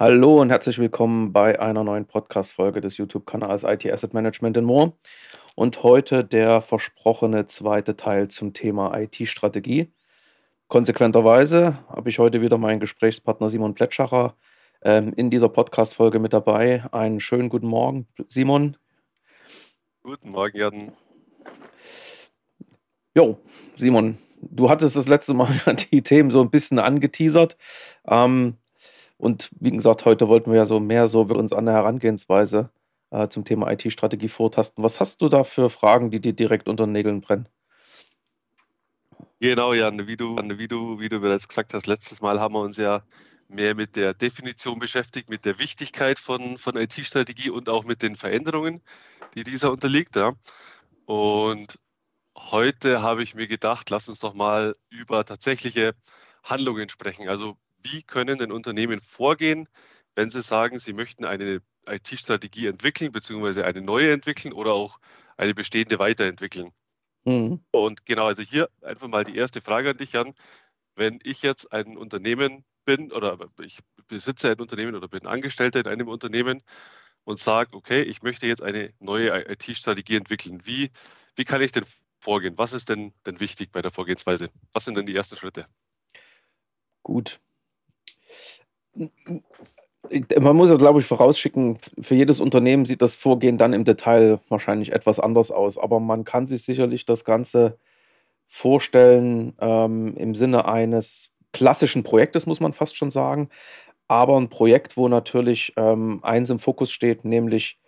Hallo und herzlich willkommen bei einer neuen Podcast-Folge des YouTube-Kanals IT Asset Management in More. Und heute der versprochene zweite Teil zum Thema IT-Strategie. Konsequenterweise habe ich heute wieder meinen Gesprächspartner Simon Plätschacher ähm, in dieser Podcast-Folge mit dabei. Einen schönen guten Morgen, Simon. Guten Morgen, Jan. Jo, Simon, du hattest das letzte Mal die Themen so ein bisschen angeteasert. Ähm, und wie gesagt, heute wollten wir ja so mehr so uns an der Herangehensweise äh, zum Thema IT-Strategie vortasten. Was hast du da für Fragen, die dir direkt unter den Nägeln brennen? Genau, Jan, wie du, wie du, wie du bereits gesagt hast, letztes Mal haben wir uns ja mehr mit der Definition beschäftigt, mit der Wichtigkeit von, von IT-Strategie und auch mit den Veränderungen, die dieser unterliegt. Ja. Und heute habe ich mir gedacht, lass uns doch mal über tatsächliche Handlungen sprechen. Also wie können denn Unternehmen vorgehen, wenn sie sagen, sie möchten eine IT-Strategie entwickeln, beziehungsweise eine neue entwickeln oder auch eine bestehende weiterentwickeln. Mhm. Und genau, also hier einfach mal die erste Frage an dich, Jan. Wenn ich jetzt ein Unternehmen bin oder ich besitze ein Unternehmen oder bin Angestellter in einem Unternehmen und sage, okay, ich möchte jetzt eine neue IT-Strategie entwickeln. Wie, wie kann ich denn vorgehen? Was ist denn, denn wichtig bei der Vorgehensweise? Was sind denn die ersten Schritte? Gut. Man muss ja, glaube ich, vorausschicken, für jedes Unternehmen sieht das Vorgehen dann im Detail wahrscheinlich etwas anders aus. Aber man kann sich sicherlich das Ganze vorstellen ähm, im Sinne eines klassischen Projektes, muss man fast schon sagen. Aber ein Projekt, wo natürlich ähm, eins im Fokus steht, nämlich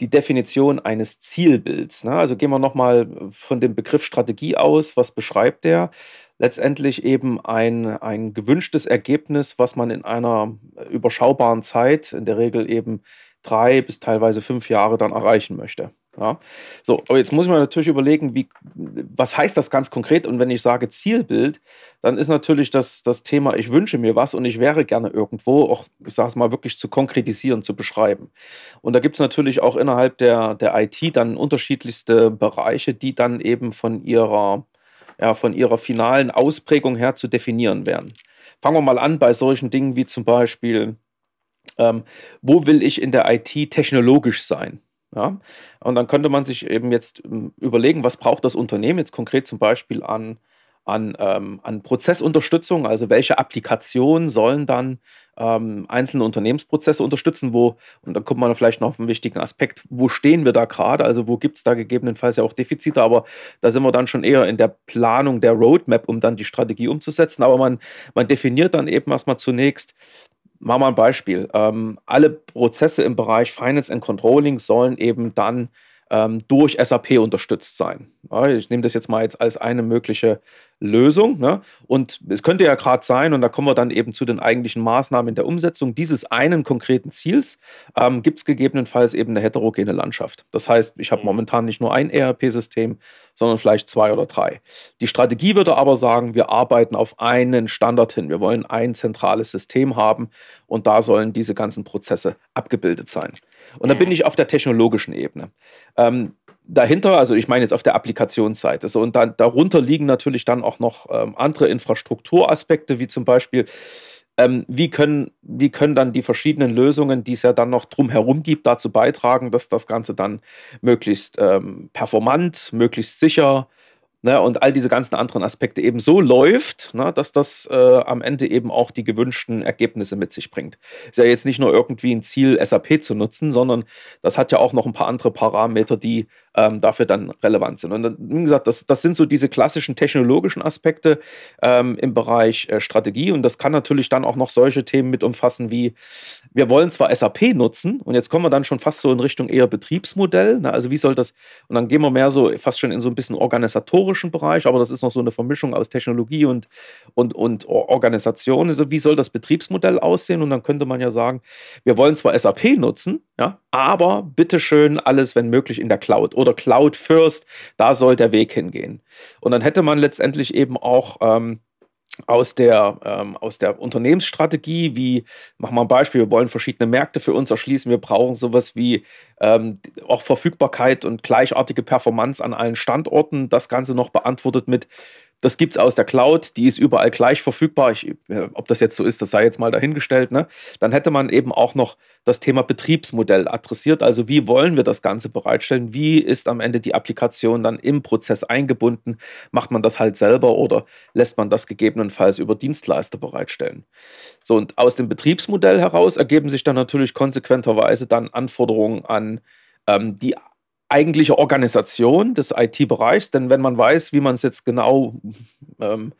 die Definition eines Zielbilds. Ne? Also gehen wir nochmal von dem Begriff Strategie aus. Was beschreibt der? Letztendlich eben ein, ein gewünschtes Ergebnis, was man in einer überschaubaren Zeit, in der Regel eben drei bis teilweise fünf Jahre dann erreichen möchte. Ja. So, aber jetzt muss man natürlich überlegen, wie, was heißt das ganz konkret? Und wenn ich sage Zielbild, dann ist natürlich das, das Thema, ich wünsche mir was und ich wäre gerne irgendwo, auch, ich sage es mal, wirklich zu konkretisieren, zu beschreiben. Und da gibt es natürlich auch innerhalb der, der IT dann unterschiedlichste Bereiche, die dann eben von ihrer, ja, von ihrer finalen Ausprägung her zu definieren wären. Fangen wir mal an bei solchen Dingen wie zum Beispiel, ähm, wo will ich in der IT technologisch sein? Ja? Und dann könnte man sich eben jetzt ähm, überlegen, was braucht das Unternehmen jetzt konkret zum Beispiel an, an, ähm, an Prozessunterstützung, also welche Applikationen sollen dann ähm, einzelne Unternehmensprozesse unterstützen, wo, und dann kommt man vielleicht noch auf einen wichtigen Aspekt, wo stehen wir da gerade, also wo gibt es da gegebenenfalls ja auch Defizite, aber da sind wir dann schon eher in der Planung der Roadmap, um dann die Strategie umzusetzen, aber man, man definiert dann eben erstmal zunächst, Machen wir ein Beispiel. Ähm, alle Prozesse im Bereich Finance and Controlling sollen eben dann durch SAP unterstützt sein. Ich nehme das jetzt mal jetzt als eine mögliche Lösung. Ne? Und es könnte ja gerade sein, und da kommen wir dann eben zu den eigentlichen Maßnahmen in der Umsetzung dieses einen konkreten Ziels, ähm, gibt es gegebenenfalls eben eine heterogene Landschaft. Das heißt, ich habe mhm. momentan nicht nur ein ERP-System, sondern vielleicht zwei oder drei. Die Strategie würde aber sagen, wir arbeiten auf einen Standard hin. Wir wollen ein zentrales System haben und da sollen diese ganzen Prozesse abgebildet sein. Und da bin ich auf der technologischen Ebene. Ähm, dahinter, also ich meine jetzt auf der Applikationsseite, so und dann darunter liegen natürlich dann auch noch ähm, andere Infrastrukturaspekte, wie zum Beispiel, ähm, wie, können, wie können dann die verschiedenen Lösungen, die es ja dann noch drumherum gibt, dazu beitragen, dass das Ganze dann möglichst ähm, performant, möglichst sicher, ne, und all diese ganzen anderen Aspekte eben so läuft, ne, dass das äh, am Ende eben auch die gewünschten Ergebnisse mit sich bringt. Ist ja jetzt nicht nur irgendwie ein Ziel, SAP zu nutzen, sondern das hat ja auch noch ein paar andere Parameter, die ähm, dafür dann relevant sind. Und dann, wie gesagt, das, das sind so diese klassischen technologischen Aspekte ähm, im Bereich äh, Strategie. Und das kann natürlich dann auch noch solche Themen mit umfassen wie, wir wollen zwar SAP nutzen, und jetzt kommen wir dann schon fast so in Richtung eher Betriebsmodell. Ne? Also wie soll das, und dann gehen wir mehr so fast schon in so ein bisschen organisatorischen Bereich, aber das ist noch so eine Vermischung aus Technologie und, und, und Organisation. Also wie soll das Betriebsmodell aussehen? Und dann könnte man ja sagen, wir wollen zwar SAP nutzen, ja, aber bitteschön alles, wenn möglich, in der Cloud oder Cloud First, da soll der Weg hingehen. Und dann hätte man letztendlich eben auch ähm, aus der, ähm, aus der Unternehmensstrategie, wie, machen wir ein Beispiel, wir wollen verschiedene Märkte für uns erschließen, wir brauchen sowas wie ähm, auch Verfügbarkeit und gleichartige Performance an allen Standorten, das Ganze noch beantwortet mit Das gibt es aus der Cloud, die ist überall gleich verfügbar. Ich, äh, ob das jetzt so ist, das sei jetzt mal dahingestellt. Ne? Dann hätte man eben auch noch das Thema Betriebsmodell adressiert. Also wie wollen wir das Ganze bereitstellen? Wie ist am Ende die Applikation dann im Prozess eingebunden? Macht man das halt selber oder lässt man das gegebenenfalls über Dienstleister bereitstellen? So, und aus dem Betriebsmodell heraus ergeben sich dann natürlich konsequenterweise dann Anforderungen an ähm, die eigentliche Organisation des IT-Bereichs, denn wenn man weiß, wie man es jetzt genau ähm,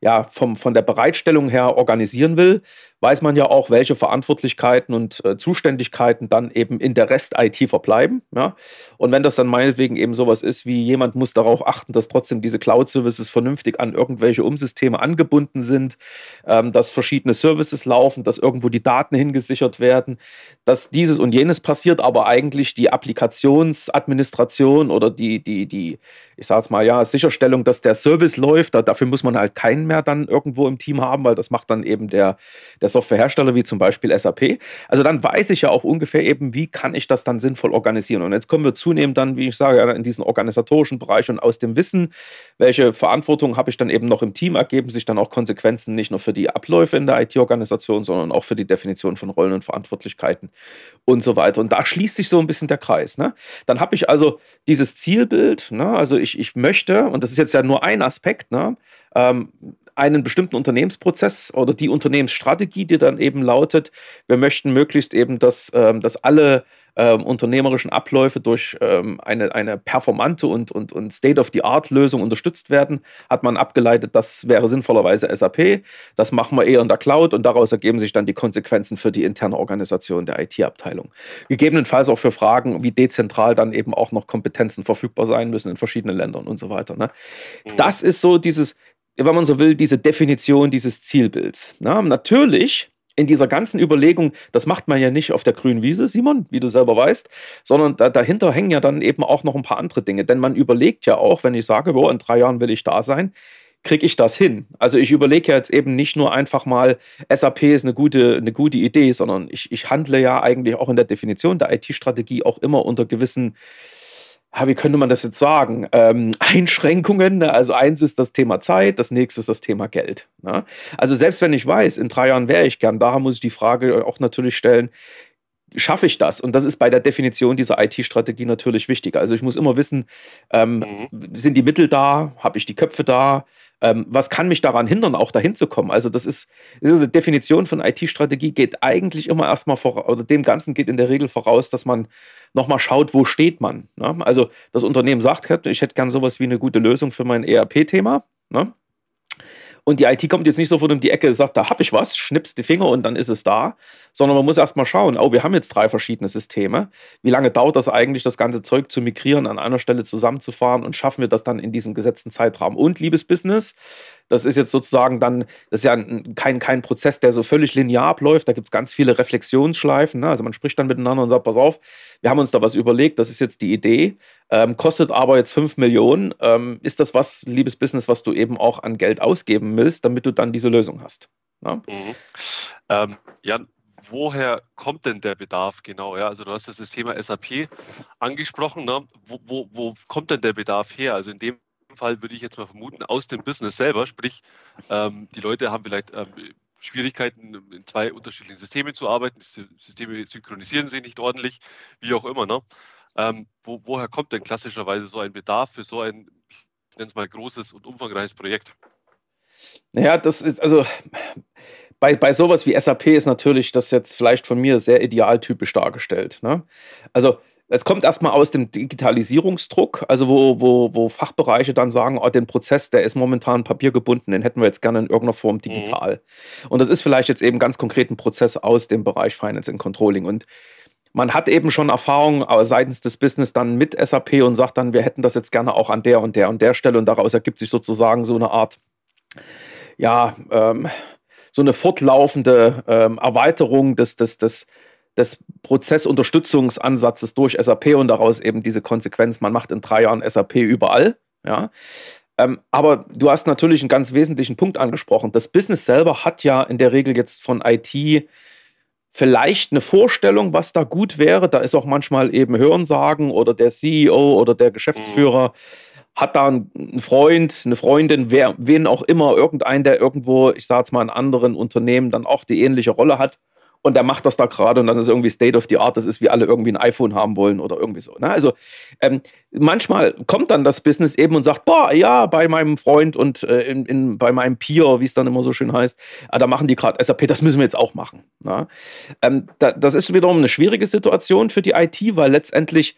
ja, vom, von der Bereitstellung her organisieren will, weiß man ja auch, welche Verantwortlichkeiten und äh, Zuständigkeiten dann eben in der Rest-IT verbleiben. Ja? Und wenn das dann meinetwegen eben sowas ist, wie jemand muss darauf achten, dass trotzdem diese Cloud-Services vernünftig an irgendwelche Umsysteme angebunden sind, ähm, dass verschiedene Services laufen, dass irgendwo die Daten hingesichert werden, dass dieses und jenes passiert, aber eigentlich die Applikationsadministration oder die, die, die, ich sage es mal, ja, Sicherstellung, dass der Service läuft, da, dafür muss man halt keinen mehr dann irgendwo im Team haben, weil das macht dann eben der, der Softwarehersteller wie zum Beispiel SAP. Also dann weiß ich ja auch ungefähr eben, wie kann ich das dann sinnvoll organisieren. Und jetzt kommen wir zunehmend dann, wie ich sage, in diesen organisatorischen Bereich und aus dem Wissen, welche Verantwortung habe ich dann eben noch im Team, ergeben sich dann auch Konsequenzen nicht nur für die Abläufe in der IT-Organisation, sondern auch für die Definition von Rollen und Verantwortlichkeiten und so weiter. Und da schließt sich so ein bisschen der Kreis. Ne? Dann habe ich also dieses Zielbild, ne? also ich, ich möchte, und das ist jetzt ja nur ein Aspekt, ne? Ähm, einen bestimmten Unternehmensprozess oder die Unternehmensstrategie, die dann eben lautet, wir möchten möglichst eben, dass, ähm, dass alle ähm, unternehmerischen Abläufe durch ähm, eine, eine performante und, und, und State-of-the-Art-Lösung unterstützt werden, hat man abgeleitet, das wäre sinnvollerweise SAP. Das machen wir eher in der Cloud und daraus ergeben sich dann die Konsequenzen für die interne Organisation der IT-Abteilung. Gegebenenfalls auch für Fragen, wie dezentral dann eben auch noch Kompetenzen verfügbar sein müssen in verschiedenen Ländern und so weiter. Ne? Mhm. Das ist so dieses, wenn man so will, diese Definition dieses Zielbilds. Na, natürlich in dieser ganzen Überlegung, das macht man ja nicht auf der grünen Wiese, Simon, wie du selber weißt, sondern da, dahinter hängen ja dann eben auch noch ein paar andere Dinge. Denn man überlegt ja auch, wenn ich sage, boah, in drei Jahren will ich da sein, kriege ich das hin? Also ich überlege ja jetzt eben nicht nur einfach mal, SAP ist eine gute, eine gute Idee, sondern ich, ich handle ja eigentlich auch in der Definition der IT-Strategie auch immer unter gewissen wie könnte man das jetzt sagen, ähm, Einschränkungen. Ne? Also eins ist das Thema Zeit, das nächste ist das Thema Geld. Ne? Also selbst wenn ich weiß, in drei Jahren wäre ich gern da, muss ich die Frage auch natürlich stellen, schaffe ich das? Und das ist bei der Definition dieser IT-Strategie natürlich wichtig. Also ich muss immer wissen, ähm, mhm. sind die Mittel da? Habe ich die Köpfe da? Ähm, was kann mich daran hindern, auch dahin zu kommen? Also das ist, das ist eine Definition von IT-Strategie geht eigentlich immer erstmal vor, oder dem Ganzen geht in der Regel voraus, dass man nochmal schaut, wo steht man. Ne? Also das Unternehmen sagt, ich hätte gern sowas wie eine gute Lösung für mein ERP-Thema. Ne? Und die IT kommt jetzt nicht sofort um die Ecke und sagt, da habe ich was, schnippst die Finger und dann ist es da, sondern man muss erst mal schauen, oh, wir haben jetzt drei verschiedene Systeme. Wie lange dauert das eigentlich, das ganze Zeug zu migrieren, an einer Stelle zusammenzufahren und schaffen wir das dann in diesem gesetzten Zeitraum? Und liebes Business, das ist jetzt sozusagen dann, das ist ja kein, kein Prozess, der so völlig linear abläuft. Da gibt es ganz viele Reflexionsschleifen. Ne? Also man spricht dann miteinander und sagt, pass auf, wir haben uns da was überlegt, das ist jetzt die Idee, ähm, kostet aber jetzt 5 Millionen. Ähm, ist das was, liebes Business, was du eben auch an Geld ausgeben willst, damit du dann diese Lösung hast? Ne? Mhm. Ähm, Jan, woher kommt denn der Bedarf genau? Ja, also du hast das Thema SAP angesprochen. Ne? Wo, wo, wo kommt denn der Bedarf her? Also in dem Fall würde ich jetzt mal vermuten, aus dem Business selber, sprich, ähm, die Leute haben vielleicht ähm, Schwierigkeiten, in zwei unterschiedlichen Systemen zu arbeiten, die Systeme synchronisieren sich nicht ordentlich, wie auch immer. Ne? Ähm, wo, woher kommt denn klassischerweise so ein Bedarf für so ein, ich nenne es mal, großes und umfangreiches Projekt? Naja, das ist also bei, bei sowas wie SAP ist natürlich das jetzt vielleicht von mir sehr idealtypisch dargestellt. Ne? Also es kommt erstmal aus dem Digitalisierungsdruck, also wo, wo, wo Fachbereiche dann sagen, oh, den Prozess, der ist momentan papiergebunden, den hätten wir jetzt gerne in irgendeiner Form mhm. digital. Mhm. Und das ist vielleicht jetzt eben ganz konkret ein Prozess aus dem Bereich Finance and Controlling. Und man hat eben schon Erfahrung seitens des Business dann mit SAP und sagt dann, wir hätten das jetzt gerne auch an der und der und der Stelle. Und daraus ergibt sich sozusagen so eine Art, ja, ähm, so eine fortlaufende ähm, Erweiterung des, des, des, des Prozessunterstützungsansatzes durch SAP und daraus eben diese Konsequenz, man macht in drei Jahren SAP überall. Ja. Ähm, aber du hast natürlich einen ganz wesentlichen Punkt angesprochen. Das Business selber hat ja in der Regel jetzt von IT vielleicht eine Vorstellung, was da gut wäre. Da ist auch manchmal eben Hörensagen oder der CEO oder der Geschäftsführer hat da einen Freund, eine Freundin, wer, wen auch immer, irgendein, der irgendwo, ich sage jetzt mal, in anderen Unternehmen dann auch die ähnliche Rolle hat und der macht das da gerade und dann ist irgendwie State of the Art, das ist wie alle irgendwie ein iPhone haben wollen oder irgendwie so. Ne? Also ähm, manchmal kommt dann das Business eben und sagt, boah, ja, bei meinem Freund und äh, in, in, bei meinem Peer, wie es dann immer so schön heißt, ah, da machen die gerade SAP, das müssen wir jetzt auch machen. Ne? Ähm, da, das ist wiederum eine schwierige Situation für die IT, weil letztendlich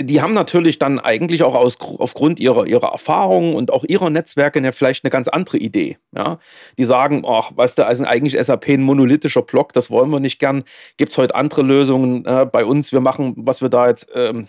die haben natürlich dann eigentlich auch aus, aufgrund ihrer, ihrer Erfahrungen und auch ihrer Netzwerke ja vielleicht eine ganz andere Idee. Ja? Die sagen, ach, weißt du, also eigentlich SAP ein monolithischer Block, das wollen wir nicht gern. Gibt es heute andere Lösungen äh, bei uns? Wir machen, was wir da jetzt ähm, äh,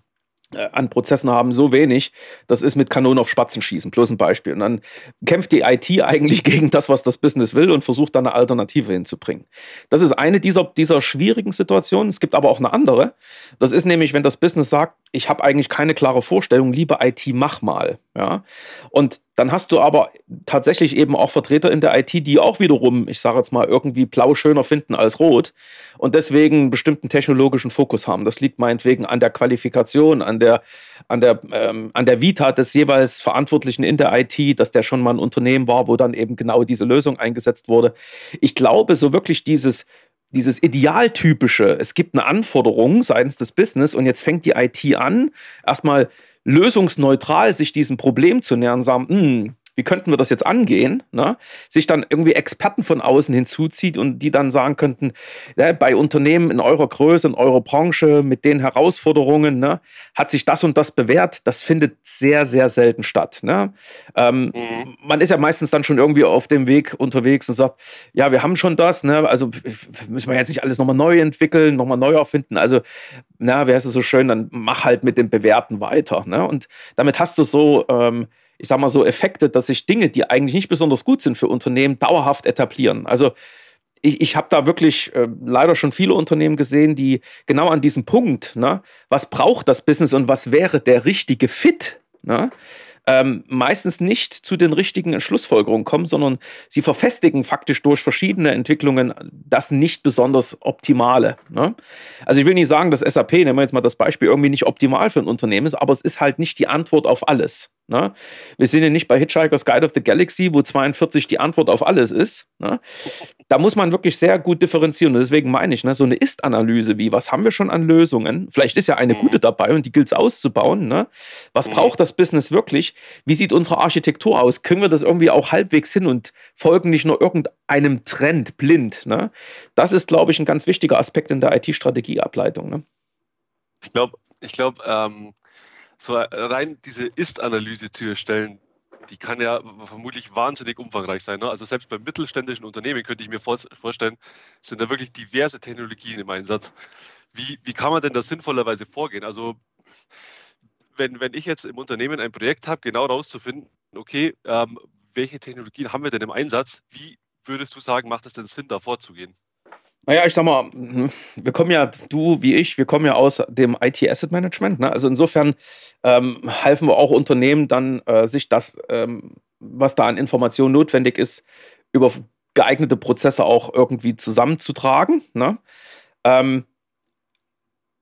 an Prozessen haben, so wenig. Das ist mit Kanonen auf Spatzen schießen, bloß ein Beispiel. Und dann kämpft die IT eigentlich gegen das, was das Business will und versucht dann eine Alternative hinzubringen. Das ist eine dieser, dieser schwierigen Situationen. Es gibt aber auch eine andere. Das ist nämlich, wenn das Business sagt, ich habe eigentlich keine klare Vorstellung, liebe IT, mach mal. Ja? Und dann hast du aber tatsächlich eben auch Vertreter in der IT, die auch wiederum, ich sage jetzt mal, irgendwie blau schöner finden als rot und deswegen einen bestimmten technologischen Fokus haben. Das liegt meinetwegen an der Qualifikation, an der, an der, ähm, an der Vita des jeweils Verantwortlichen in der IT, dass der schon mal ein Unternehmen war, wo dann eben genau diese Lösung eingesetzt wurde. Ich glaube, so wirklich dieses dieses idealtypische, es gibt eine Anforderung seitens des Business und jetzt fängt die IT an, erstmal lösungsneutral sich diesem Problem zu nähern, sagen, hm, wie könnten wir das jetzt angehen, ne? sich dann irgendwie Experten von außen hinzuzieht und die dann sagen könnten, ne, bei Unternehmen in eurer Größe, in eurer Branche, mit den Herausforderungen, ne, hat sich das und das bewährt, das findet sehr, sehr selten statt. Ne? Ähm, mhm. Man ist ja meistens dann schon irgendwie auf dem Weg unterwegs und sagt, ja, wir haben schon das, ne? also müssen wir jetzt nicht alles nochmal neu entwickeln, nochmal neu erfinden, also na, wäre es so schön, dann mach halt mit dem Bewährten weiter. Ne? Und damit hast du so ähm, ich sag mal so, Effekte, dass sich Dinge, die eigentlich nicht besonders gut sind für Unternehmen, dauerhaft etablieren. Also ich, ich habe da wirklich äh, leider schon viele Unternehmen gesehen, die genau an diesem Punkt, ne, was braucht das Business und was wäre der richtige Fit, ne, ähm, meistens nicht zu den richtigen Schlussfolgerungen kommen, sondern sie verfestigen faktisch durch verschiedene Entwicklungen das nicht besonders Optimale. Ne? Also ich will nicht sagen, dass SAP, nehmen wir jetzt mal das Beispiel, irgendwie nicht optimal für ein Unternehmen ist, aber es ist halt nicht die Antwort auf alles. Ne? Wir sind ja nicht bei Hitchhiker's Guide of the Galaxy, wo 42 die Antwort auf alles ist. Ne? Da muss man wirklich sehr gut differenzieren. Und deswegen meine ich, ne, so eine Ist-Analyse wie, was haben wir schon an Lösungen? Vielleicht ist ja eine mhm. gute dabei und die gilt es auszubauen. Ne? Was mhm. braucht das Business wirklich? Wie sieht unsere Architektur aus? Können wir das irgendwie auch halbwegs hin und folgen nicht nur irgendeinem Trend blind? Ne? Das ist, glaube ich, ein ganz wichtiger Aspekt in der IT-Strategieableitung. Ne? Ich glaube, ich glaube, ähm so rein diese Ist-Analyse zu erstellen, die kann ja vermutlich wahnsinnig umfangreich sein. Ne? Also selbst bei mittelständischen Unternehmen könnte ich mir vorstellen, sind da wirklich diverse Technologien im Einsatz. Wie, wie kann man denn da sinnvollerweise vorgehen? Also wenn, wenn ich jetzt im Unternehmen ein Projekt habe, genau rauszufinden, okay, ähm, welche Technologien haben wir denn im Einsatz? Wie würdest du sagen, macht es denn Sinn, da vorzugehen? Naja, ich sag mal, wir kommen ja, du wie ich, wir kommen ja aus dem IT-Asset Management. Ne? Also insofern ähm, helfen wir auch Unternehmen dann, äh, sich das, ähm, was da an Informationen notwendig ist, über geeignete Prozesse auch irgendwie zusammenzutragen. Ne? Ähm,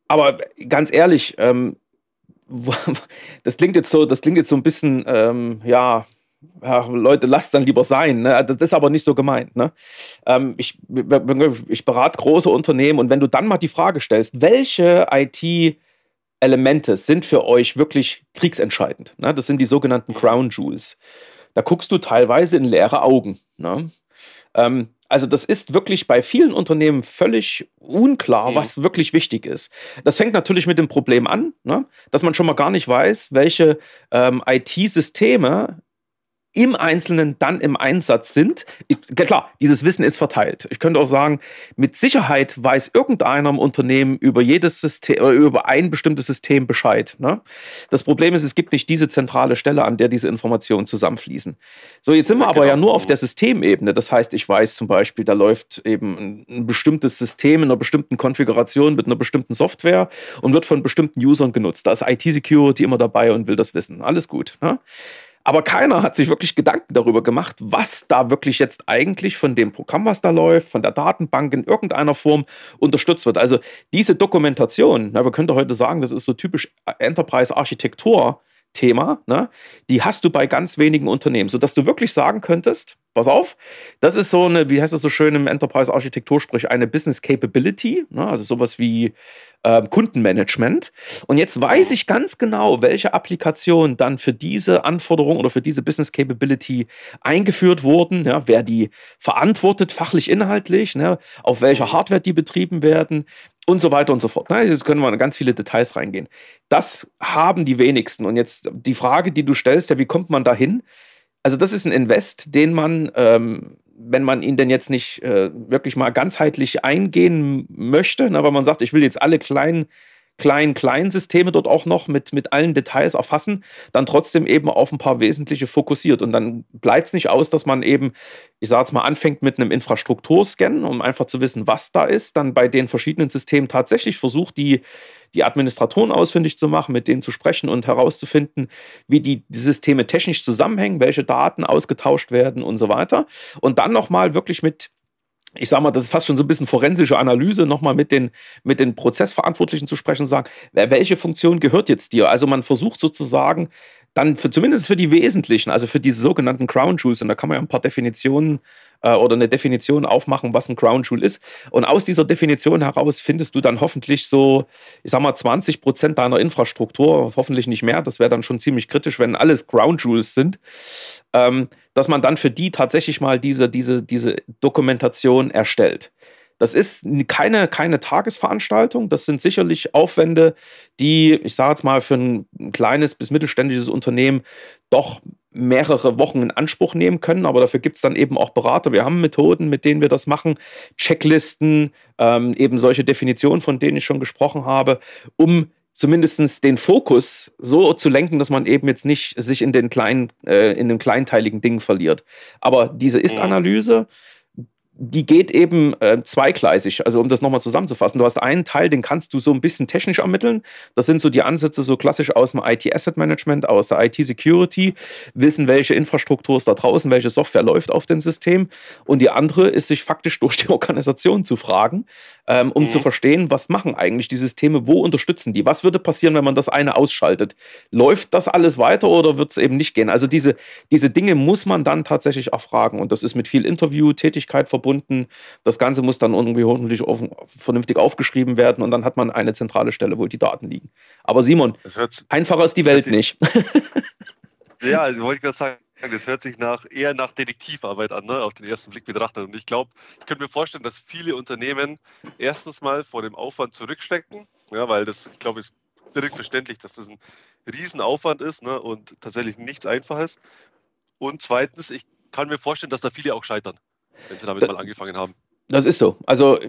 aber ganz ehrlich, ähm, das klingt jetzt so, das klingt jetzt so ein bisschen, ähm, ja, ja, Leute, lasst dann lieber sein. Ne? Das ist aber nicht so gemeint. Ne? Ähm, ich, ich berate große Unternehmen und wenn du dann mal die Frage stellst, welche IT-Elemente sind für euch wirklich kriegsentscheidend? Ne? Das sind die sogenannten. Crown Jewels. Da guckst du teilweise in leere Augen. Ne? Ähm, also das ist wirklich bei vielen Unternehmen völlig unklar, mhm. was wirklich wichtig ist. Das fängt natürlich mit dem Problem an, ne? dass man schon mal gar nicht weiß, welche ähm, IT-Systeme im Einzelnen dann im Einsatz sind. Ich, klar, dieses Wissen ist verteilt. Ich könnte auch sagen, mit Sicherheit weiß irgendeiner im Unternehmen über jedes System, äh, über ein bestimmtes System Bescheid. Ne? Das Problem ist, es gibt nicht diese zentrale Stelle, an der diese Informationen zusammenfließen. So, jetzt sind wir aber genau. ja nur auf der Systemebene. Das heißt, ich weiß zum Beispiel, da läuft eben ein, ein bestimmtes System in einer bestimmten Konfiguration mit einer bestimmten Software und wird von bestimmten Usern genutzt. Da ist IT-Security immer dabei und will das wissen. Alles gut. Ne? Aber keiner hat sich wirklich Gedanken darüber gemacht, was da wirklich jetzt eigentlich von dem Programm, was da läuft, von der Datenbank in irgendeiner Form unterstützt wird. Also diese Dokumentation, na, wir könnten heute sagen, das ist so typisch Enterprise-Architektur, Thema, ne, die hast du bei ganz wenigen Unternehmen, sodass du wirklich sagen könntest, pass auf, das ist so eine, wie heißt das so schön im Enterprise-Architektursprich, eine Business Capability, ne, also sowas wie äh, Kundenmanagement. Und jetzt weiß ich ganz genau, welche Applikationen dann für diese Anforderung oder für diese Business Capability eingeführt wurden, ja, wer die verantwortet, fachlich, inhaltlich, ne, auf welcher Hardware die betrieben werden, und so weiter und so fort. Jetzt können wir in ganz viele Details reingehen. Das haben die wenigsten. Und jetzt die Frage, die du stellst, ja, wie kommt man da hin? Also, das ist ein Invest, den man, ähm, wenn man ihn denn jetzt nicht äh, wirklich mal ganzheitlich eingehen möchte, na, weil man sagt, ich will jetzt alle kleinen kleinen, kleinen Systeme dort auch noch mit, mit allen Details erfassen, dann trotzdem eben auf ein paar wesentliche fokussiert. Und dann bleibt es nicht aus, dass man eben, ich sage jetzt mal, anfängt mit einem Infrastrukturscan, um einfach zu wissen, was da ist, dann bei den verschiedenen Systemen tatsächlich versucht, die, die Administratoren ausfindig zu machen, mit denen zu sprechen und herauszufinden, wie die, die Systeme technisch zusammenhängen, welche Daten ausgetauscht werden und so weiter. Und dann nochmal wirklich mit ich sage mal, das ist fast schon so ein bisschen forensische Analyse, nochmal mit den, mit den Prozessverantwortlichen zu sprechen und sagen, welche Funktion gehört jetzt dir? Also man versucht sozusagen dann für, zumindest für die wesentlichen, also für diese sogenannten Crown Jewels, und da kann man ja ein paar Definitionen äh, oder eine Definition aufmachen, was ein Crown Jewel ist. Und aus dieser Definition heraus findest du dann hoffentlich so, ich sag mal, 20 Prozent deiner Infrastruktur, hoffentlich nicht mehr. Das wäre dann schon ziemlich kritisch, wenn alles Crown Jewels sind. Ähm, dass man dann für die tatsächlich mal diese, diese, diese Dokumentation erstellt. Das ist keine, keine Tagesveranstaltung. Das sind sicherlich Aufwände, die, ich sage jetzt mal, für ein kleines bis mittelständisches Unternehmen doch mehrere Wochen in Anspruch nehmen können. Aber dafür gibt es dann eben auch Berater. Wir haben Methoden, mit denen wir das machen, Checklisten, ähm, eben solche Definitionen, von denen ich schon gesprochen habe, um zumindest den Fokus so zu lenken, dass man eben jetzt nicht sich in den kleinen, äh, in den kleinteiligen Dingen verliert. Aber diese Ist-Analyse, die geht eben äh, zweigleisig. Also um das nochmal zusammenzufassen, du hast einen Teil, den kannst du so ein bisschen technisch ermitteln. Das sind so die Ansätze so klassisch aus dem IT-Asset-Management, aus der IT-Security, wissen, welche Infrastruktur ist da draußen, welche Software läuft auf dem System. Und die andere ist, sich faktisch durch die Organisation zu fragen, ähm, um mhm. zu verstehen, was machen eigentlich die Systeme, wo unterstützen die, was würde passieren, wenn man das eine ausschaltet. Läuft das alles weiter oder wird es eben nicht gehen? Also diese, diese Dinge muss man dann tatsächlich erfragen. Und das ist mit viel Interview-Tätigkeit verbunden verbunden. Das Ganze muss dann irgendwie hoffentlich auf, vernünftig aufgeschrieben werden und dann hat man eine zentrale Stelle, wo die Daten liegen. Aber Simon, einfacher ist die Welt nicht. ja, also wollte ich gerade sagen, das hört sich nach, eher nach Detektivarbeit an, ne, auf den ersten Blick betrachtet. Und ich glaube, ich könnte mir vorstellen, dass viele Unternehmen erstens mal vor dem Aufwand zurückstecken, ja, weil das, ich glaube, ist direkt verständlich, dass das ein Riesenaufwand ist ne, und tatsächlich nichts Einfaches. Und zweitens, ich kann mir vorstellen, dass da viele auch scheitern wenn sie damit da, mal angefangen haben. Das ist so. Also,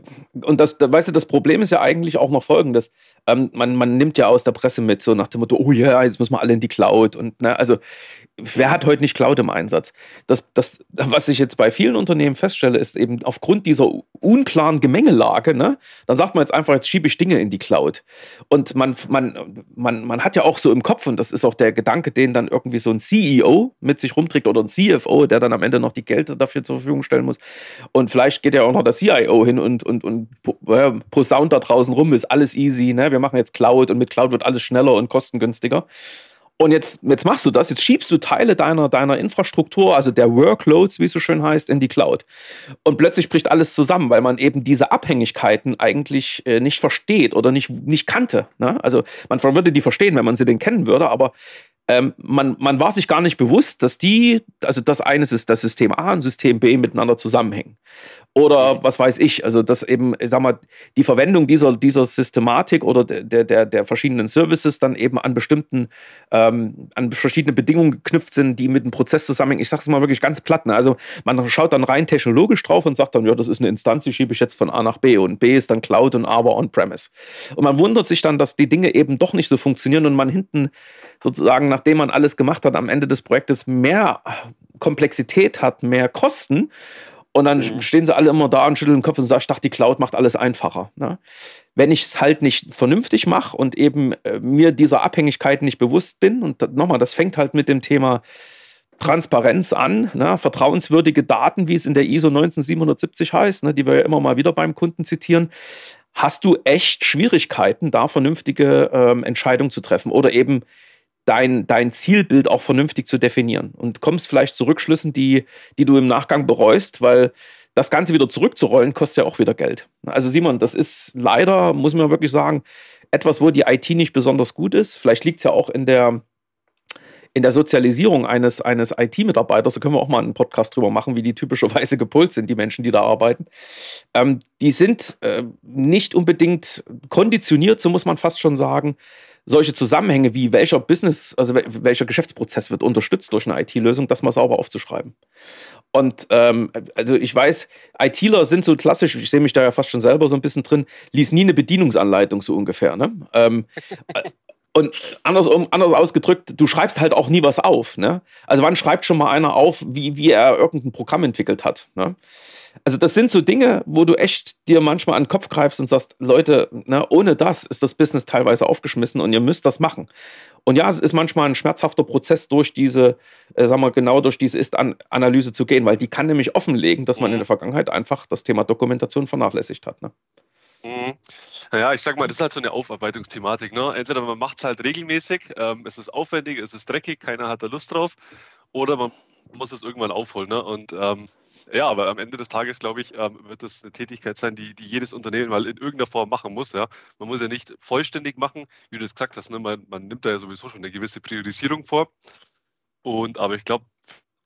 und das, weißt du, das Problem ist ja eigentlich auch noch folgendes. Ähm, man, man nimmt ja aus der Presse mit, so nach dem Motto, oh ja, yeah, jetzt müssen wir alle in die Cloud. Und ne, also wer hat heute nicht Cloud im Einsatz? Das, das, was ich jetzt bei vielen Unternehmen feststelle, ist eben aufgrund dieser unklaren Gemengelage, ne, dann sagt man jetzt einfach, jetzt schiebe ich Dinge in die Cloud. Und man, man, man, man hat ja auch so im Kopf, und das ist auch der Gedanke, den dann irgendwie so ein CEO mit sich rumträgt oder ein CFO, der dann am Ende noch die Gelder dafür zur Verfügung stellen muss. Und vielleicht geht ja auch noch der CIO hin und, und, und äh, posaunt da draußen rum, ist alles easy, ne? wir machen jetzt Cloud und mit Cloud wird alles schneller und kostengünstiger. Und jetzt, jetzt machst du das, jetzt schiebst du Teile deiner, deiner Infrastruktur, also der Workloads, wie es so schön heißt, in die Cloud. Und plötzlich bricht alles zusammen, weil man eben diese Abhängigkeiten eigentlich äh, nicht versteht oder nicht, nicht kannte. Ne? Also man würde die verstehen, wenn man sie denn kennen würde, aber ähm, man, man war sich gar nicht bewusst, dass die, also das eine ist das System A und System B miteinander zusammenhängen. Oder mhm. was weiß ich, also dass eben, ich sag mal, die Verwendung dieser, dieser Systematik oder der, der, der verschiedenen Services dann eben an bestimmten, ähm, an verschiedene Bedingungen geknüpft sind, die mit dem Prozess zusammenhängen. Ich sag's mal wirklich ganz platt. Ne? Also man schaut dann rein technologisch drauf und sagt dann, ja, das ist eine Instanz, die schiebe ich jetzt von A nach B und B ist dann Cloud und A war On-Premise. Und man wundert sich dann, dass die Dinge eben doch nicht so funktionieren und man hinten sozusagen, nachdem man alles gemacht hat, am Ende des Projektes mehr Komplexität hat, mehr Kosten und dann mhm. stehen sie alle immer da und schütteln den Kopf und sagen, ich dachte, die Cloud macht alles einfacher. Ne? Wenn ich es halt nicht vernünftig mache und eben äh, mir dieser Abhängigkeit nicht bewusst bin, und nochmal, das fängt halt mit dem Thema Transparenz an, ne? vertrauenswürdige Daten, wie es in der ISO 19770 heißt, ne? die wir ja immer mal wieder beim Kunden zitieren, hast du echt Schwierigkeiten, da vernünftige ähm, Entscheidungen zu treffen oder eben dein, dein Zielbild auch vernünftig zu definieren und kommst vielleicht zu Rückschlüssen, die, die du im Nachgang bereust, weil das Ganze wieder zurückzurollen, kostet ja auch wieder Geld. Also Simon, das ist leider, muss man wirklich sagen, etwas, wo die IT nicht besonders gut ist. Vielleicht liegt es ja auch in der, in der Sozialisierung eines, eines IT-Mitarbeiters, da können wir auch mal einen Podcast drüber machen, wie die typischerweise gepolt sind, die Menschen, die da arbeiten. Ähm, die sind äh, nicht unbedingt konditioniert, so muss man fast schon sagen, solche Zusammenhänge wie welcher Business, also welcher Geschäftsprozess wird unterstützt durch eine IT-Lösung, das mal sauber aufzuschreiben. Und ähm, also ich weiß, ITler sind so klassisch, ich sehe mich da ja fast schon selber so ein bisschen drin, liest nie eine Bedienungsanleitung so ungefähr. Ne? Ähm, und anders, anders ausgedrückt, du schreibst halt auch nie was auf. Ne? Also wann schreibt schon mal einer auf, wie, wie er irgendein Programm entwickelt hat? Ne? Also das sind so Dinge, wo du echt dir manchmal an den Kopf greifst und sagst, Leute, ne, ohne das ist das Business teilweise aufgeschmissen und ihr müsst das machen. Und ja, es ist manchmal ein schmerzhafter Prozess durch diese, äh, sagen wir genau durch diese Ist-Analyse zu gehen, weil die kann nämlich offenlegen, dass man in der Vergangenheit einfach das Thema Dokumentation vernachlässigt hat. Ne? Mhm. Naja, ich sag mal, das ist halt so eine Aufarbeitungsthematik. Ne? Entweder man macht es halt regelmäßig, ähm, es ist aufwendig, es ist dreckig, keiner hat da Lust drauf, oder man muss es irgendwann aufholen. Ne? Und ähm, ja, aber am Ende des Tages, glaube ich, ähm, wird das eine Tätigkeit sein, die, die jedes Unternehmen mal in irgendeiner Form machen muss. Ja? Man muss ja nicht vollständig machen, wie du das gesagt hast. Ne? Man, man nimmt da ja sowieso schon eine gewisse Priorisierung vor. Und aber ich glaube,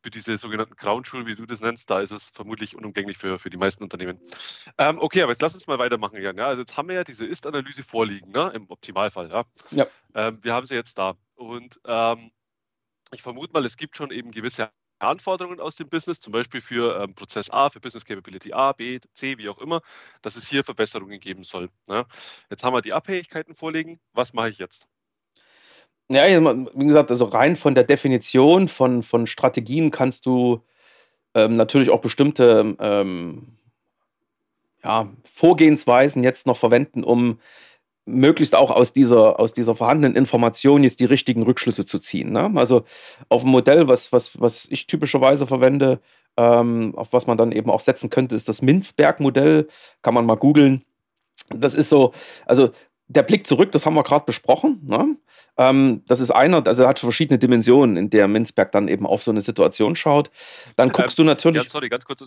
für diese sogenannten Groundschulen, wie du das nennst, da ist es vermutlich unumgänglich für, für die meisten Unternehmen. Ähm, okay, aber jetzt lass uns mal weitermachen, Jan. Ja, also jetzt haben wir ja diese Ist-Analyse vorliegen, ne? im Optimalfall. Ja. ja. Ähm, wir haben sie jetzt da. Und ähm, ich vermute mal, es gibt schon eben gewisse Anforderungen aus dem Business, zum Beispiel für ähm, Prozess A, für Business Capability A, B, C, wie auch immer, dass es hier Verbesserungen geben soll. Ja. Jetzt haben wir die Abhängigkeiten vorliegen. Was mache ich jetzt? Ja, wie gesagt, also rein von der Definition von, von Strategien kannst du ähm, natürlich auch bestimmte ähm, ja, Vorgehensweisen jetzt noch verwenden, um möglichst auch aus dieser, aus dieser vorhandenen Information jetzt die richtigen Rückschlüsse zu ziehen. Ne? Also auf ein Modell, was, was, was ich typischerweise verwende, ähm, auf was man dann eben auch setzen könnte, ist das Minzberg-Modell. Kann man mal googeln. Das ist so, also der Blick zurück, das haben wir gerade besprochen. Ne? Ähm, das ist einer, also er hat verschiedene Dimensionen, in der Minzberg dann eben auf so eine Situation schaut. Dann ähm, guckst ähm, du natürlich. Ja, sorry, ganz kurz.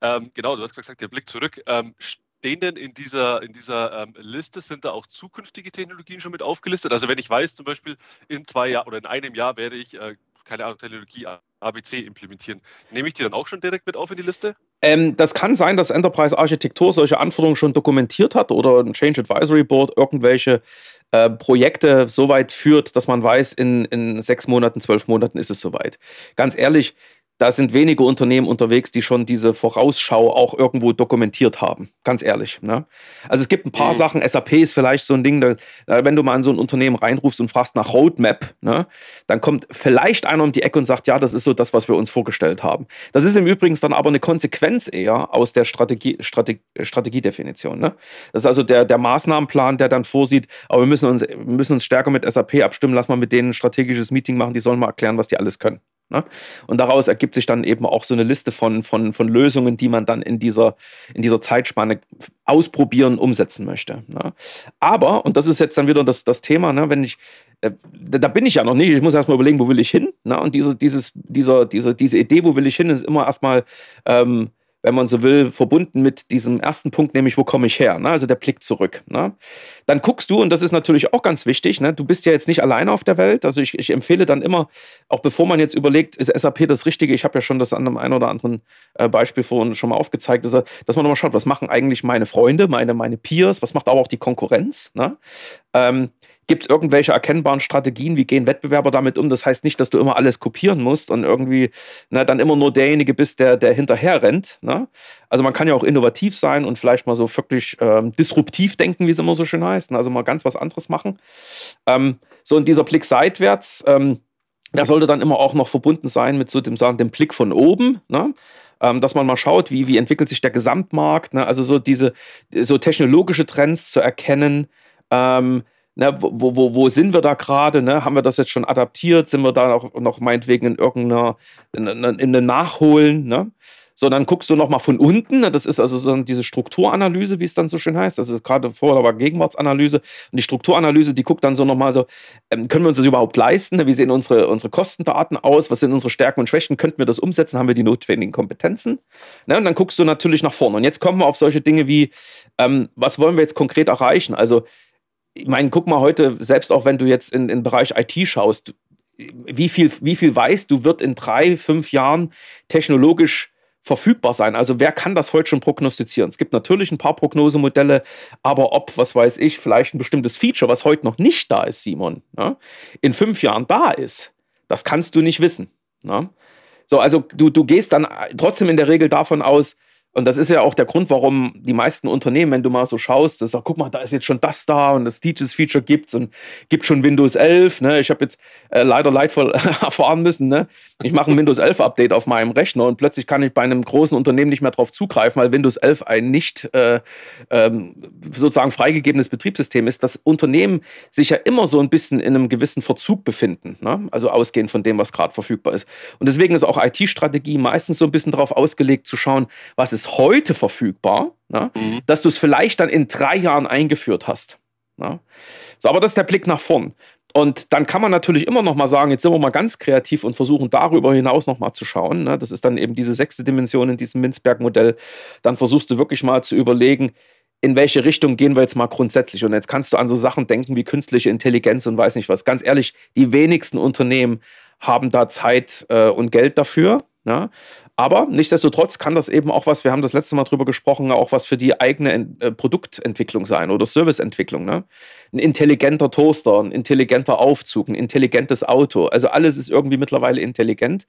Ähm, genau, du hast gesagt, der Blick zurück. Ähm, stehen denn in dieser, in dieser ähm, Liste, sind da auch zukünftige Technologien schon mit aufgelistet? Also wenn ich weiß, zum Beispiel in zwei Jahren oder in einem Jahr werde ich, äh, keine Ahnung, Technologie ABC implementieren, nehme ich die dann auch schon direkt mit auf in die Liste? Ähm, das kann sein, dass Enterprise Architektur solche Anforderungen schon dokumentiert hat oder ein Change Advisory Board irgendwelche äh, Projekte so weit führt, dass man weiß, in, in sechs Monaten, zwölf Monaten ist es soweit. Ganz ehrlich, da sind wenige Unternehmen unterwegs, die schon diese Vorausschau auch irgendwo dokumentiert haben. Ganz ehrlich. Ne? Also es gibt ein paar mhm. Sachen. SAP ist vielleicht so ein Ding, da, wenn du mal in so ein Unternehmen reinrufst und fragst nach Roadmap, ne, dann kommt vielleicht einer um die Ecke und sagt, ja, das ist so das, was wir uns vorgestellt haben. Das ist im Übrigen dann aber eine Konsequenz eher aus der Strategie, Strategie, Strategiedefinition. Ne? Das ist also der, der Maßnahmenplan, der dann vorsieht, aber wir müssen uns, wir müssen uns stärker mit SAP abstimmen, lass mal mit denen ein strategisches Meeting machen, die sollen mal erklären, was die alles können. Ne? Und daraus ergibt sich dann eben auch so eine Liste von, von, von Lösungen, die man dann in dieser, in dieser Zeitspanne ausprobieren, umsetzen möchte. Ne? Aber, und das ist jetzt dann wieder das, das Thema, ne, wenn ich, äh, da bin ich ja noch nicht, ich muss erstmal überlegen, wo will ich hin? Ne? Und diese, dieses, dieser, diese, diese Idee, wo will ich hin, ist immer erstmal ähm, wenn man so will, verbunden mit diesem ersten Punkt, nämlich wo komme ich her, ne? also der Blick zurück. Ne? Dann guckst du, und das ist natürlich auch ganz wichtig, ne? du bist ja jetzt nicht alleine auf der Welt, also ich, ich, empfehle dann immer, auch bevor man jetzt überlegt, ist SAP das Richtige, ich habe ja schon das an einem einen oder anderen äh, Beispiel vorhin schon mal aufgezeigt, dass, dass man nochmal schaut, was machen eigentlich meine Freunde, meine, meine Peers, was macht aber auch die Konkurrenz. Ne? Ähm, Gibt es irgendwelche erkennbaren Strategien? Wie gehen Wettbewerber damit um? Das heißt nicht, dass du immer alles kopieren musst und irgendwie ne, dann immer nur derjenige bist, der, der hinterher rennt. Ne? Also man kann ja auch innovativ sein und vielleicht mal so wirklich ähm, disruptiv denken, wie es immer so schön heißt. Ne? Also mal ganz was anderes machen. Ähm, so in dieser Blick seitwärts, ähm, der sollte dann immer auch noch verbunden sein mit so dem, sagen, dem Blick von oben. Ne? Ähm, dass man mal schaut, wie, wie entwickelt sich der Gesamtmarkt, ne? also so diese so technologische Trends zu erkennen, ähm, Ne, wo, wo, wo sind wir da gerade? Ne? Haben wir das jetzt schon adaptiert? Sind wir da noch, noch meinetwegen in irgendeiner, in, in, in einem Nachholen? Ne? So, dann guckst du nochmal von unten. Das ist also so diese Strukturanalyse, wie es dann so schön heißt. Also gerade vorher war Gegenwartsanalyse. Und die Strukturanalyse, die guckt dann so nochmal so, ähm, können wir uns das überhaupt leisten? Wie sehen unsere, unsere Kostendaten aus? Was sind unsere Stärken und Schwächen? Könnten wir das umsetzen? Haben wir die notwendigen Kompetenzen? Ne? Und dann guckst du natürlich nach vorne. Und jetzt kommen wir auf solche Dinge wie, ähm, was wollen wir jetzt konkret erreichen? Also, ich meine, guck mal heute, selbst auch wenn du jetzt in den Bereich IT schaust, wie viel, wie viel weißt du, wird in drei, fünf Jahren technologisch verfügbar sein. Also wer kann das heute schon prognostizieren? Es gibt natürlich ein paar Prognosemodelle, aber ob, was weiß ich, vielleicht ein bestimmtes Feature, was heute noch nicht da ist, Simon, ja, in fünf Jahren da ist, das kannst du nicht wissen. Ja. So, also du, du gehst dann trotzdem in der Regel davon aus, und das ist ja auch der Grund, warum die meisten Unternehmen, wenn du mal so schaust, das sagt, guck mal, da ist jetzt schon das da und das Teachers-Feature gibt's und gibt schon Windows 11. Ne? Ich habe jetzt äh, leider leidvoll erfahren müssen, ne? ich mache ein Windows 11-Update auf meinem Rechner und plötzlich kann ich bei einem großen Unternehmen nicht mehr darauf zugreifen, weil Windows 11 ein nicht äh, ähm, sozusagen freigegebenes Betriebssystem ist. Das Unternehmen sich ja immer so ein bisschen in einem gewissen Verzug befinden, ne? also ausgehend von dem, was gerade verfügbar ist. Und deswegen ist auch IT-Strategie meistens so ein bisschen darauf ausgelegt zu schauen, was ist ist heute verfügbar, ne? mhm. dass du es vielleicht dann in drei Jahren eingeführt hast. Ne? So, aber das ist der Blick nach vorn. Und dann kann man natürlich immer noch mal sagen, jetzt sind wir mal ganz kreativ und versuchen darüber hinaus noch mal zu schauen. Ne? Das ist dann eben diese sechste Dimension in diesem Minzberg-Modell. Dann versuchst du wirklich mal zu überlegen, in welche Richtung gehen wir jetzt mal grundsätzlich. Und jetzt kannst du an so Sachen denken wie künstliche Intelligenz und weiß nicht was. Ganz ehrlich, die wenigsten Unternehmen haben da Zeit äh, und Geld dafür. Ne? Aber nichtsdestotrotz kann das eben auch was, wir haben das letzte Mal drüber gesprochen, auch was für die eigene äh, Produktentwicklung sein oder Serviceentwicklung. Ne? Ein intelligenter Toaster, ein intelligenter Aufzug, ein intelligentes Auto. Also alles ist irgendwie mittlerweile intelligent.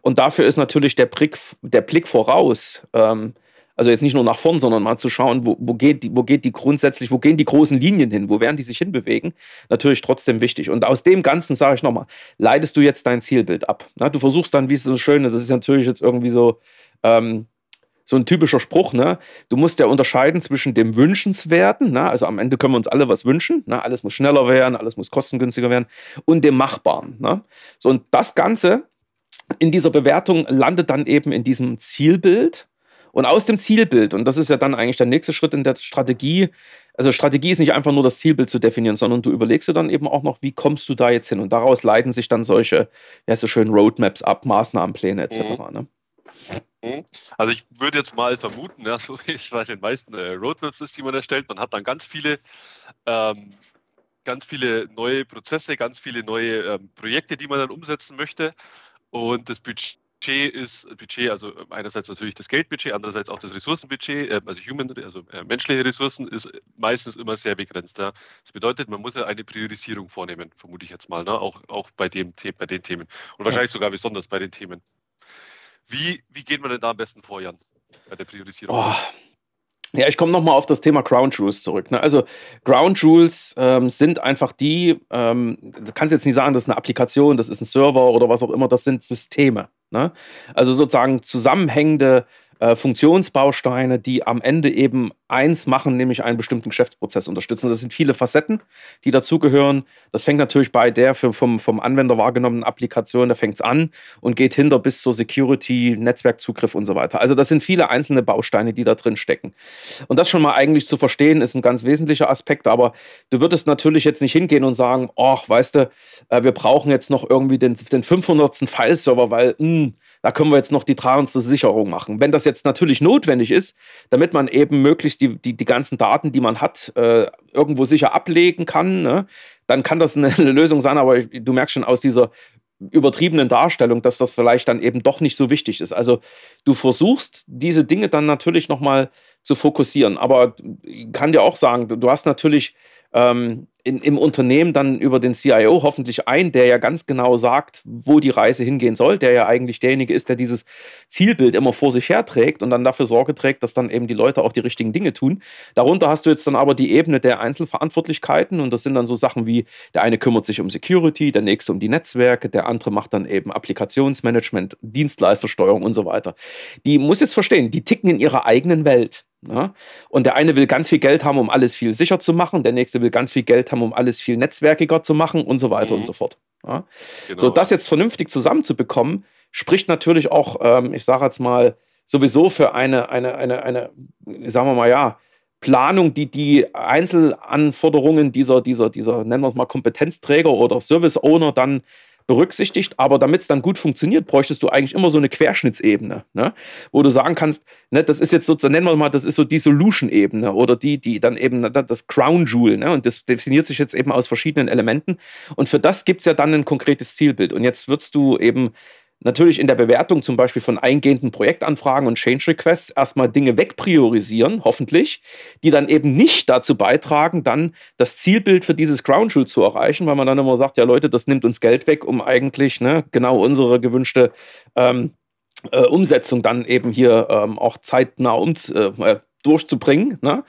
Und dafür ist natürlich der Blick, der Blick voraus ähm, also jetzt nicht nur nach vorn, sondern mal zu schauen, wo, wo, geht die, wo geht die grundsätzlich, wo gehen die großen Linien hin, wo werden die sich hinbewegen, natürlich trotzdem wichtig. Und aus dem Ganzen sage ich nochmal, leitest du jetzt dein Zielbild ab. Na, du versuchst dann, wie es so schön ist, das ist natürlich jetzt irgendwie so, ähm, so ein typischer Spruch, ne? Du musst ja unterscheiden zwischen dem Wünschenswerten, ne? also am Ende können wir uns alle was wünschen, ne? alles muss schneller werden, alles muss kostengünstiger werden, und dem Machbaren. Ne? So, und das Ganze in dieser Bewertung landet dann eben in diesem Zielbild und aus dem Zielbild, und das ist ja dann eigentlich der nächste Schritt in der Strategie, also Strategie ist nicht einfach nur das Zielbild zu definieren, sondern du überlegst dir dann eben auch noch, wie kommst du da jetzt hin? Und daraus leiten sich dann solche, ja, so schön Roadmaps ab, Maßnahmenpläne etc. Mhm. Ne? Mhm. Also ich würde jetzt mal vermuten, ja, so wie es bei den meisten äh, Roadmaps ist, die man erstellt, man hat dann ganz viele, ähm, ganz viele neue Prozesse, ganz viele neue ähm, Projekte, die man dann umsetzen möchte. Und das Budget Budget ist Budget, also einerseits natürlich das Geldbudget, andererseits auch das Ressourcenbudget, äh, also Human, also äh, menschliche Ressourcen ist meistens immer sehr begrenzt. Das bedeutet, man muss ja eine Priorisierung vornehmen, vermute ich jetzt mal, ne? auch, auch bei, dem, bei den Themen und wahrscheinlich sogar besonders bei den Themen. Wie, wie geht man denn da am besten vor, Jan, bei der Priorisierung? Oh. Ja, ich komme nochmal auf das Thema Ground Jewels zurück. Ne? Also Ground Jewels ähm, sind einfach die, ähm, du kannst jetzt nicht sagen, das ist eine Applikation, das ist ein Server oder was auch immer, das sind Systeme. Ne? Also sozusagen zusammenhängende äh, Funktionsbausteine, die am Ende eben eins machen, nämlich einen bestimmten Geschäftsprozess unterstützen. Das sind viele Facetten, die dazugehören. Das fängt natürlich bei der für, vom, vom Anwender wahrgenommenen Applikation, da fängt es an und geht hinter bis zur Security, Netzwerkzugriff und so weiter. Also das sind viele einzelne Bausteine, die da drin stecken. Und das schon mal eigentlich zu verstehen, ist ein ganz wesentlicher Aspekt, aber du würdest natürlich jetzt nicht hingehen und sagen, ach, weißt du, äh, wir brauchen jetzt noch irgendwie den, den 500. File-Server, weil, mh, hm, da können wir jetzt noch die 300. Sicherung machen. Wenn das jetzt natürlich notwendig ist, damit man eben möglichst die, die, die ganzen Daten, die man hat, äh, irgendwo sicher ablegen kann, ne, dann kann das eine, eine Lösung sein, aber du merkst schon aus dieser übertriebenen Darstellung, dass das vielleicht dann eben doch nicht so wichtig ist. Also du versuchst diese Dinge dann natürlich nochmal zu fokussieren, aber ich kann dir auch sagen, du hast natürlich ähm, in, im Unternehmen dann über den CIO hoffentlich ein, der ja ganz genau sagt, wo die Reise hingehen soll, der ja eigentlich derjenige ist, der dieses Zielbild immer vor sich herträgt und dann dafür Sorge trägt, dass dann eben die Leute auch die richtigen Dinge tun. Darunter hast du jetzt dann aber die Ebene der Einzelverantwortlichkeiten und das sind dann so Sachen wie, der eine kümmert sich um Security, der nächste um die Netzwerke, der andere macht dann eben Applikationsmanagement, Dienstleistersteuerung und so weiter. Die muss jetzt verstehen, die ticken in ihrer eigenen Welt. Ja? Und der eine will ganz viel Geld haben, um alles viel sicher zu machen, der nächste will ganz viel Geld haben, um alles viel netzwerkiger zu machen und so weiter mhm. und so fort. Ja? Genau. So, das jetzt vernünftig zusammenzubekommen, spricht natürlich auch, ähm, ich sage jetzt mal, sowieso für eine, eine, eine, eine, sagen wir mal, ja, Planung, die die Einzelanforderungen dieser, dieser, dieser, nennen wir es mal, Kompetenzträger oder Service Owner dann berücksichtigt, aber damit es dann gut funktioniert, bräuchtest du eigentlich immer so eine Querschnittsebene, ne? wo du sagen kannst, ne, das ist jetzt sozusagen, nennen wir mal, das ist so die Solution-Ebene oder die, die dann eben ne, das Crown Jewel, ne? und das definiert sich jetzt eben aus verschiedenen Elementen und für das gibt es ja dann ein konkretes Zielbild und jetzt wirst du eben natürlich in der Bewertung zum Beispiel von eingehenden Projektanfragen und Change Requests erstmal Dinge wegpriorisieren, hoffentlich, die dann eben nicht dazu beitragen, dann das Zielbild für dieses Ground Jewel zu erreichen, weil man dann immer sagt, ja Leute, das nimmt uns Geld weg, um eigentlich ne, genau unsere gewünschte ähm, äh, Umsetzung dann eben hier ähm, auch zeitnah um, äh, durchzubringen. Ne?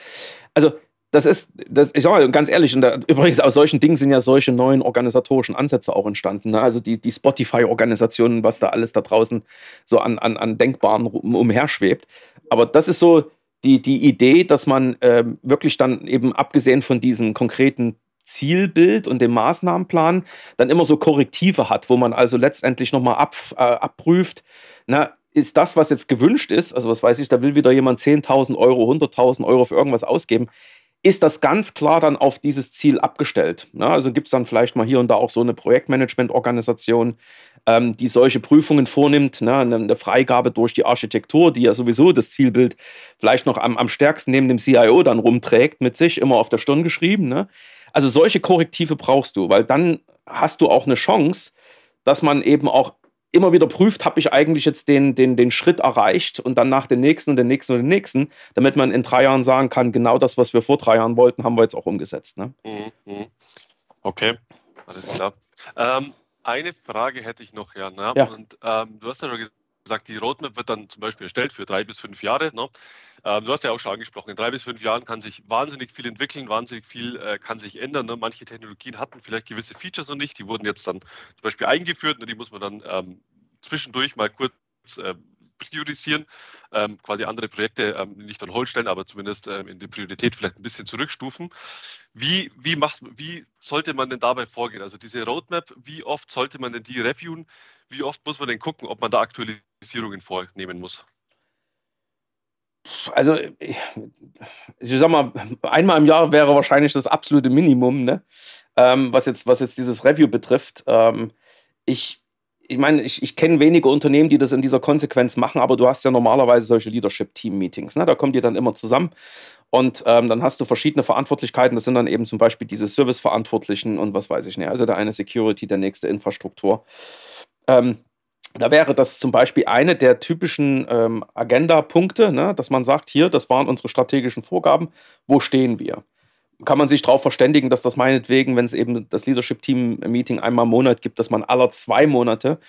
Also das ist, das, ich sag mal ganz ehrlich, und da, übrigens aus solchen Dingen sind ja solche neuen organisatorischen Ansätze auch entstanden. Ne? Also die, die Spotify-Organisationen, was da alles da draußen so an, an, an Denkbaren umherschwebt. Aber das ist so die, die Idee, dass man äh, wirklich dann eben abgesehen von diesem konkreten Zielbild und dem Maßnahmenplan dann immer so Korrektive hat, wo man also letztendlich nochmal ab, äh, abprüft, na, ist das, was jetzt gewünscht ist, also was weiß ich, da will wieder jemand 10.000 Euro, 100.000 Euro für irgendwas ausgeben, ist das ganz klar dann auf dieses Ziel abgestellt. Ne? Also gibt es dann vielleicht mal hier und da auch so eine Projektmanagement-Organisation, ähm, die solche Prüfungen vornimmt, ne? eine, Freigabe durch die Architektur, die ja sowieso das Zielbild vielleicht noch am, am stärksten neben dem CIO dann rumträgt, mit sich immer auf der Stirn geschrieben. Ne? Also solche Korrektive brauchst du, weil dann hast du auch eine Chance, dass man eben auch immer wieder prüft, habe ich eigentlich jetzt den, den, den Schritt erreicht und dann nach den nächsten und den nächsten und den nächsten, damit man in drei Jahren sagen kann, genau das, was wir vor drei Jahren wollten, haben wir jetzt auch umgesetzt. Ne? Mhm, mhm. Okay, alles klar. Ähm, eine Frage hätte ich noch, Jan. Ja? ja. Und ähm, du hast ja schon gesagt, die Roadmap wird dann zum Beispiel erstellt für drei bis fünf Jahre. Ne? Ähm, du hast ja auch schon angesprochen, in drei bis fünf Jahren kann sich wahnsinnig viel entwickeln, wahnsinnig viel äh, kann sich ändern. Ne? Manche Technologien hatten vielleicht gewisse Features noch nicht, die wurden jetzt dann zum Beispiel eingeführt, ne? die muss man dann ähm, zwischendurch mal kurz äh, priorisieren, ähm, quasi andere Projekte ähm, nicht on hold stellen, aber zumindest ähm, in der Priorität vielleicht ein bisschen zurückstufen. Wie, wie, macht, wie sollte man denn dabei vorgehen? Also diese Roadmap, wie oft sollte man denn die reviewen? Wie oft muss man denn gucken, ob man da Aktualisierungen vornehmen muss? Also, ich, ich sag mal, einmal im Jahr wäre wahrscheinlich das absolute Minimum, ne? Ähm, was, jetzt, was jetzt dieses Review betrifft. Ähm, ich, ich meine, ich, ich kenne wenige Unternehmen, die das in dieser Konsequenz machen, aber du hast ja normalerweise solche Leadership-Team-Meetings. Ne? Da kommt ihr dann immer zusammen und ähm, dann hast du verschiedene Verantwortlichkeiten. Das sind dann eben zum Beispiel diese Service-Verantwortlichen und was weiß ich nicht. Also der eine Security, der nächste Infrastruktur. Ähm, da wäre das zum Beispiel eine der typischen ähm, Agenda-Punkte, ne? dass man sagt, hier, das waren unsere strategischen Vorgaben, wo stehen wir? Kann man sich darauf verständigen, dass das meinetwegen, wenn es eben das Leadership-Team-Meeting einmal im Monat gibt, dass man aller zwei Monate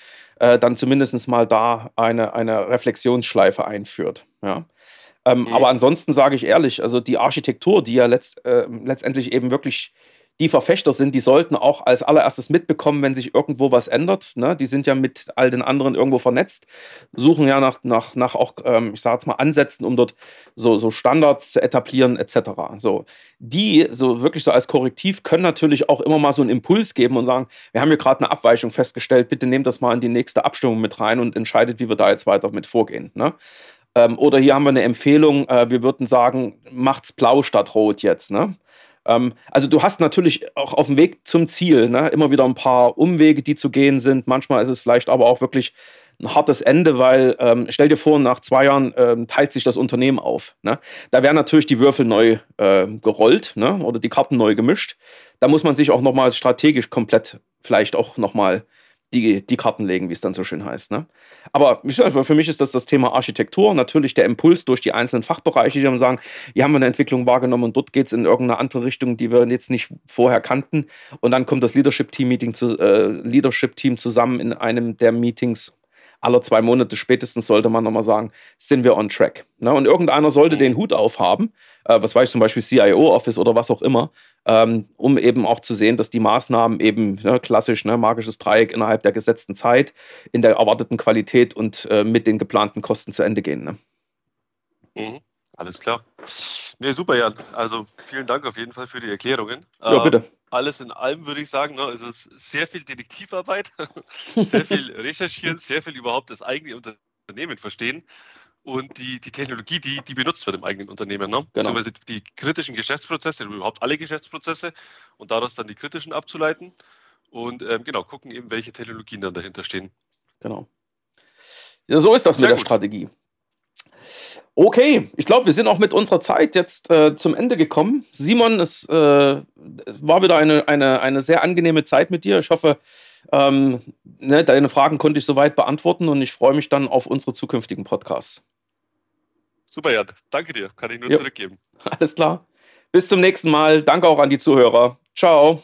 äh, dann zumindest mal da eine, eine Reflexionsschleife einführt. Ja. Ähm, mhm. Aber ansonsten sage ich ehrlich, also die Architektur, die ja letzt, äh, letztendlich eben wirklich die Verfechter sind, die sollten auch als allererstes mitbekommen, wenn sich irgendwo was ändert. Ne? Die sind ja mit all den anderen irgendwo vernetzt, suchen ja nach, nach, nach auch, ähm, ich sage jetzt mal, Ansätzen, um dort so, so Standards zu etablieren, etc. So, die, so wirklich so als Korrektiv, können natürlich auch immer mal so einen Impuls geben und sagen, wir haben hier gerade eine Abweichung festgestellt, bitte nehmt das mal in die nächste Abstimmung mit rein und entscheidet, wie wir da jetzt weiter mit vorgehen. Ne? Ähm, oder hier haben wir eine Empfehlung, äh, wir würden sagen, macht's blau statt rot jetzt. Ne? Ähm, also du hast natürlich auch auf dem Weg zum Ziel ne, immer wieder ein paar Umwege, die zu gehen sind. Manchmal ist es vielleicht aber auch wirklich ein hartes Ende, weil ähm, stell dir vor, nach zwei Jahren ähm, teilt sich das Unternehmen auf. Ne? Da werden natürlich die Würfel neu äh, gerollt ne? oder die Karten neu gemischt. Da muss man sich auch nochmal strategisch komplett vielleicht auch nochmal die, die Karten legen, wie es dann so schön heißt. Ne? Aber für mich ist das das Thema Architektur, natürlich der Impuls durch die einzelnen Fachbereiche, die dann sagen, hier haben wir eine Entwicklung wahrgenommen und dort geht es in irgendeine andere Richtung, die wir jetzt nicht vorher kannten. Und dann kommt das Leadership-Team-Meeting zu, äh, Leadership-Team zusammen in einem der Meetings alle zwei Monate spätestens sollte man nochmal sagen, sind wir on track. Ne? Und irgendeiner sollte mhm. den Hut aufhaben, äh, was weiß ich zum Beispiel CIO-Office oder was auch immer, ähm, um eben auch zu sehen, dass die Maßnahmen eben ne, klassisch, ne, magisches Dreieck innerhalb der gesetzten Zeit, in der erwarteten Qualität und äh, mit den geplanten Kosten zu Ende gehen. Ne? Mhm. Alles klar. Nee, super, Jan. Also vielen Dank auf jeden Fall für die Erklärungen. Ja, bitte. Ähm, alles in allem würde ich sagen, ne, es ist sehr viel Detektivarbeit, sehr viel recherchieren, sehr viel überhaupt das eigene Unternehmen verstehen. und die, die Technologie, die, die benutzt wird im eigenen Unternehmen. Ne? Genau. Beziehungsweise die kritischen Geschäftsprozesse, überhaupt alle Geschäftsprozesse und daraus dann die kritischen abzuleiten und ähm, genau gucken eben, welche Technologien dann dahinter stehen. Genau. Ja, so ist das Sehr mit der gut. Strategie. Okay, ich glaube, wir sind auch mit unserer Zeit jetzt äh, zum Ende gekommen. Simon, es, äh, es war wieder eine, eine, eine sehr angenehme Zeit mit dir. Ich hoffe, ähm, ne, deine Fragen konnte ich soweit beantworten und ich freue mich dann auf unsere zukünftigen Podcasts. Super, Jan. Danke dir. Kann ich nur Ja. zurückgeben. Alles klar. Bis zum nächsten Mal. Danke auch an die Zuhörer. Ciao.